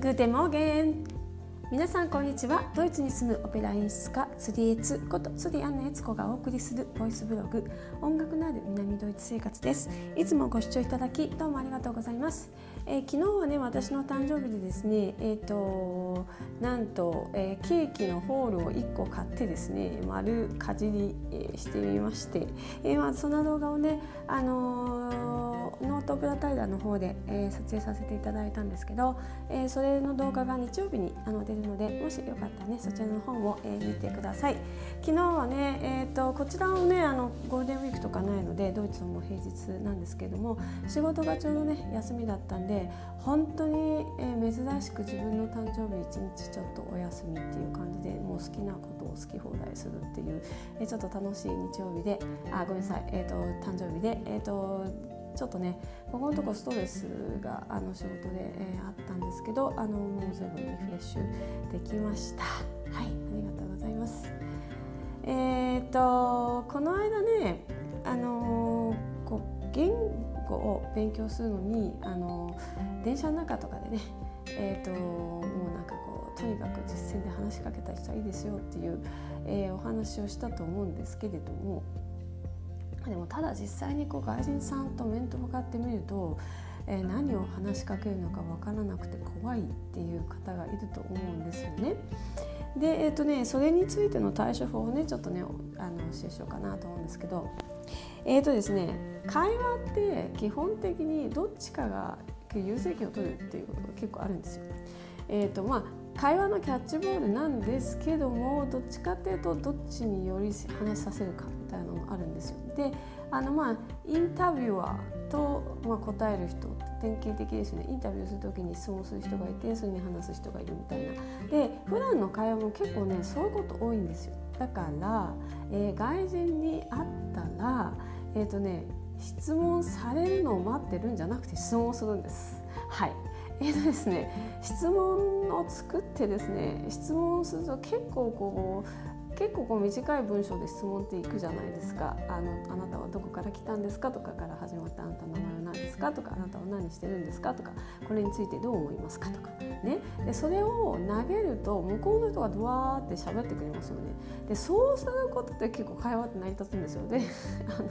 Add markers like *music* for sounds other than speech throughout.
Guten Morgen。皆さんこんにちは。ドイツに住むオペラ演出家釣りエツこと釣りアンナエツコがお送りするボイスブログ音楽のある南ドイツ生活です。いつもご視聴いただきどうもありがとうございます。えー、昨日はね私の誕生日でですねえっ、ー、となんと、えー、ケーキのホールを1個買ってですね丸かじり、えー、してみまして、えーまあ、その動画をねあのーノートプラタイダーの方で、えー、撮影させていただいたんですけど、えー、それの動画が日曜日にあの出るのでもしよかったらねそちらの方も、えー、見てください。昨日はね、えーと、こちらもねあのゴールデンウィークとかないのでドイツも平日なんですけれども仕事がちょうどね休みだったんで本当に、えー、珍しく自分の誕生日一日ちょっとお休みっていう感じでもう好きなことを好き放題するっていう、えー、ちょっと楽しい日曜日であごめんなさい、えーと、誕生日で、えーとちょっとねここのとこストレスがあの仕事で、えー、あったんですけどあのもう随分リフレッシュできました。はいありがとうございます。えー、っとこの間ねあのー、こう言語を勉強するのにあのー、電車の中とかでねえーと、ともうなんかこうとにかく実践で話しかけた人はいいですよっていう、えー、お話をしたと思うんですけれどもでもただ実際にこう外人さんと面と向かってみると、えー、何を話しかけるのか分からなくて怖いっていう方がいると思うんですよね。で、えーとね、それについての対処法をねちょっとねあの教えしようかなと思うんですけどえーとですね会話って基本的にどっちかが優先権を取るっていうことが結構あるんですよ。えーとまあ、会話のキャッチボールなんですけどもどっちかっていうとどっちにより話させるかみたいなのもあるんですよ。であのまあインタビュアーと、まあ、答える人典型的ですね。インタビューする時に質問する人がいてそれに話す人がいるみたいな。で普段の会話も結構ねそういうこと多いんですよ。だから、えー、外人に会ったらえっ、ー、とね質問されるのを待ってるんじゃなくて質問をするんです。はい。えーとですね、質問を作ってですね質問すると結構こう結構こう短い文章で質問っていくじゃないですかあの「あなたはどこから来たんですか?」とかから始まって「あなたの名前は何ですか?」とか「あなたは何してるんですか?」とか「これについてどう思いますか?」とかねでそれを投げると向こうの人がドワーって喋ってくれますよねでそうすることって結構会話って成り立つんですよねあの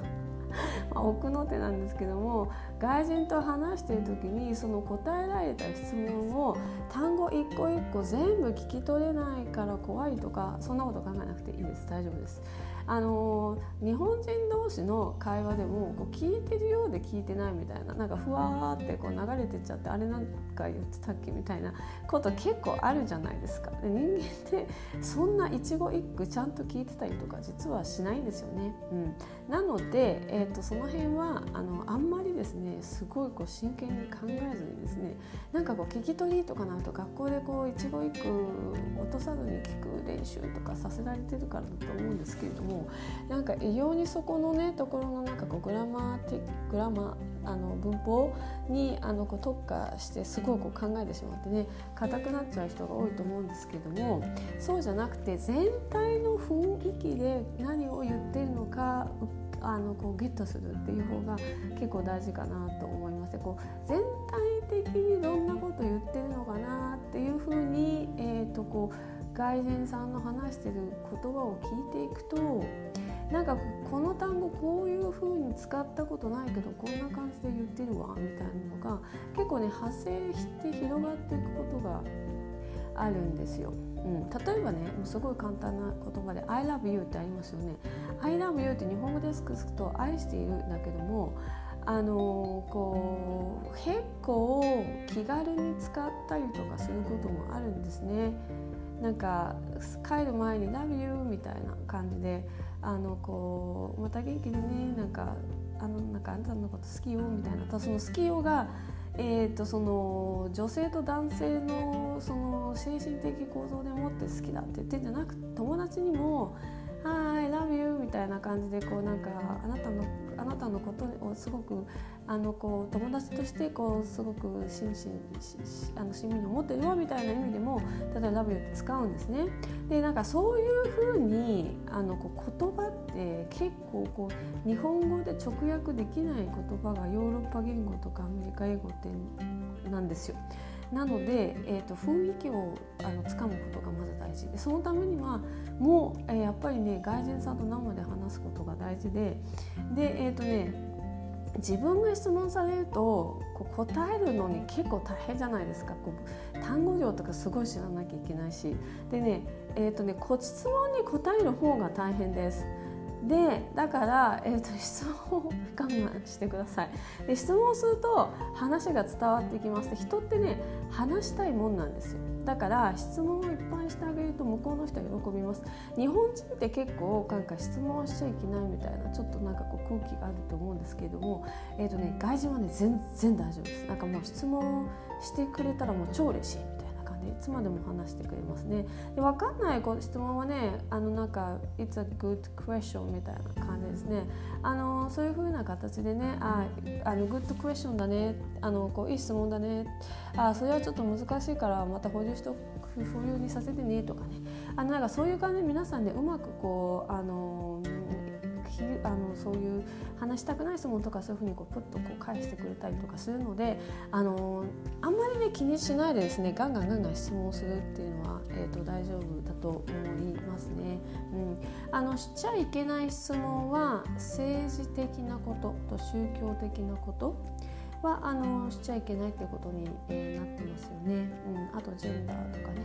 *laughs* まあ、奥の手なんですけども外人と話してる時にその答えられた質問を単語一個一個全部聞き取れないから怖いとかそんなこと考えなくていいです大丈夫です。あの日本人同士の会話でもこう聞いてるようで聞いてないみたいななんかふわーってこう流れてっちゃってあれなんか言ってたっけみたいなこと結構あるじゃないですか。で人間ってそんな一語一句ちゃんと聞いてたりとか実はしないんですよね。うん、なので、えーと、その辺はあのあんまりですねすごいこう真剣に考えずにですねなんかこう聞き取りとかなると学校でこう一語一句落とさずに聞く練習とかさせられてるからだと思うんですけれどもなんか異様にそこのねところのなんかこうグラマーグラマーあの文法にあのこう特化してすごいこう考えてしまってね硬くなっちゃう人が多いと思うんですけどもそうじゃなくて全体の雰囲気で何を言ってるのかあのこうゲットするっていう方が結構大事かなと思います。こう全体的にどんなこと言ってるのかなっていうふうに、えーとこう外人さんの話してる言葉を聞いていくとなんかこの単語こういう風に使ったことないけどこんな感じで言ってるわみたいなのが結構ね派生して広がっていくことがあるんですよ。うん、例えばねすごい簡単な言葉で「I love you」ってありますよね。I love you って日本語で訳すと「愛している」だけどもあのこう結構気軽に使ったりとかすることもあるんですね。なんか帰る前に「Love you」みたいな感じであのこうまた元気でねなんかあのなんかあんたのこと好きよみたいな。たその好きよがえーと、その女性と男性のその精神的構造でもって好きだって言ってんじゃなく友達にも「はい love you」みたいな感じでこうなんかあなたのあなたのことをすごくあのこう友達としてこうすごく親身あの親身に思ってるわみたいな意味でも例えば「ラブユー」って使うんですね。でなんかそういうふうにあのこう言葉って結構こう日本語で直訳できない言葉がヨーロッパ言語とかアメリカ英語ってなんですよ。なので、えーと、雰囲気をあのつかむことがまず大事。でそのためにはもう、えー、やっぱりね外人さんと生で話すことが大事ででえっ、ー、とね自分が質問されるとこう答えるのに結構大変じゃないですか。こう単語量とかすごい知らなきゃいけないし。でね,、えーとねご質問に答える方が大変です。でだから、えーと、*laughs* 質問を我慢してください。で質問すると話が伝わってきます。で人ってね話したいもんなんですよ。だから質問をいっぱいしてあげると向こうの人は喜びます。日本人って結構なんか質問しちゃいけないみたいなちょっとなんかこう空気があると思うんですけれども、えーとね、外人はね全然大丈夫です。なんかもう質問してくれたらもう超嬉しいみたいな。でいつまでも話してくれますね。で分かんない質問はねあのなんか「It's a good question」みたいな感じですね。あのそういうふうな形でね「ああのグッドクエスチョンだね」あのこう「いい質問だね」あ「それはちょっと難しいからまた保留しと保留にさせてね」とかねあのなんかそういう感じで皆さんで、ね、うまくこうあのあのそういう話したくない質問とかそういうふうにこうプッとこう返してくれたりとかするのであのあんまりね気にしないでですねガンガンガンガン質問するっていうのは、えーと、大丈夫だと思いますね。うん、あのしちゃいけない質問は政治的なことと宗教的なことはあのしちゃいけないっていうことに、えー、なってますよね。うん、あとジェンダーとかね。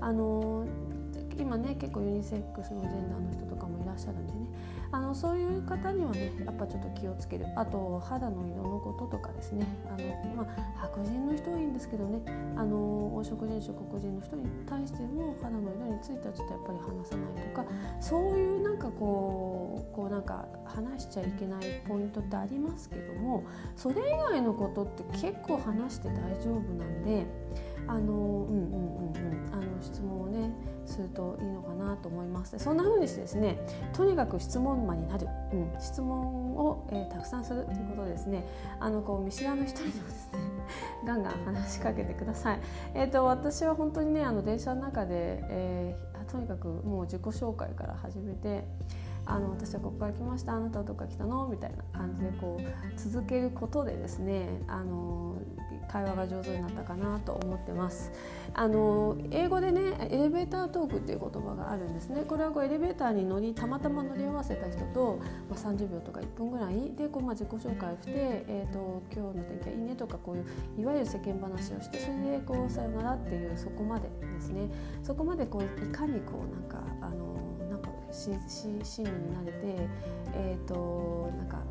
あの今ね結構ユニセックスのジェンダーの人とかもいらっしゃるんでね。あのそういう方にはねやっぱちょっと気をつける。あと肌の色のこととかですね。あの、まあ、白人の人はいいんですけどね。あの黄色人種黒人の人に対しても肌の色についてはちょっとやっぱり話さないとか。そういうなんかこうこうなんか話しちゃいけないポイントってありますけどもそれ以外のことって結構話して大丈夫なんであのうんうんうんうん。あの質問をねするといいのかなと思います。そんな風にしてですねとにかく質問魔になる、うん、質問を、えー、たくさんするということでですね。あのこう見知らぬ人にもですね *laughs* ガンガン話しかけてください。えーと、私は本当にねあの電車の中で、えー、とにかくもう自己紹介から始めてあの私はここから来ました。あなたはどこから来たの？みたいな感じでこう続けることでですねあの会話が上手になったかなと思ってます。あの英語でねエレベータートークっていう言葉があるんですね。これはこうエレベーターに乗りたまたま乗り合わせた人と、まあ、30秒とか1分ぐらい。でこう、まあ、自己紹介をして、えーと、今日の天気はいいねとかこういういわゆる世間話をしてそれでこうさよならっていうそこまでですね。そこまでこういかにこうなんかあのしし親身になれて、えーと、なんか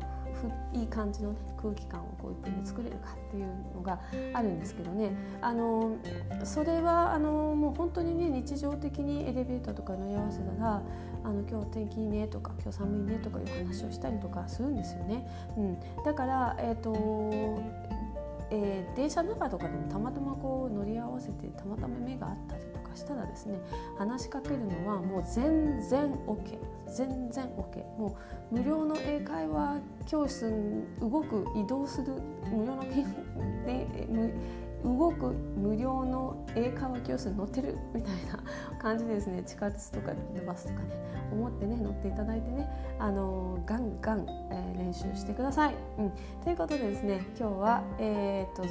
いい感じの、ね、空気感をこう言って作れるかっていうのがあるんですけどねあのそれはあのもう本当にね日常的にエレベーターとか乗り合わせたらあの今日天気いいねとか今日寒いねとかいう話をしたりとかするんですよね。うん、だから、えーとえー、電車の中とかでもたまたまこう乗り合わせてたまたま目があったりかしたらですね話しかけるのはもう全然 OK 全然 OK もう無料の英会話教室動く移動する無料ので動く無料の英会話教室に乗ってるみたいな感じですね地下鉄とかバスとかね思ってね乗っていただいてねあのガンガン、えー、練習してください。うん、ということでですね今日はえー、っと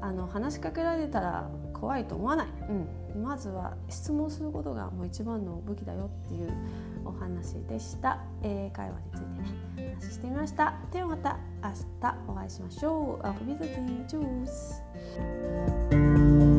あの話しかけられたら怖いと思わない、うん、まずは質問することがもう一番の武器だよっていうお話でした、えー、会話についてね話してみました。ではまた明日お会いしましょう。アフビザティーチュース。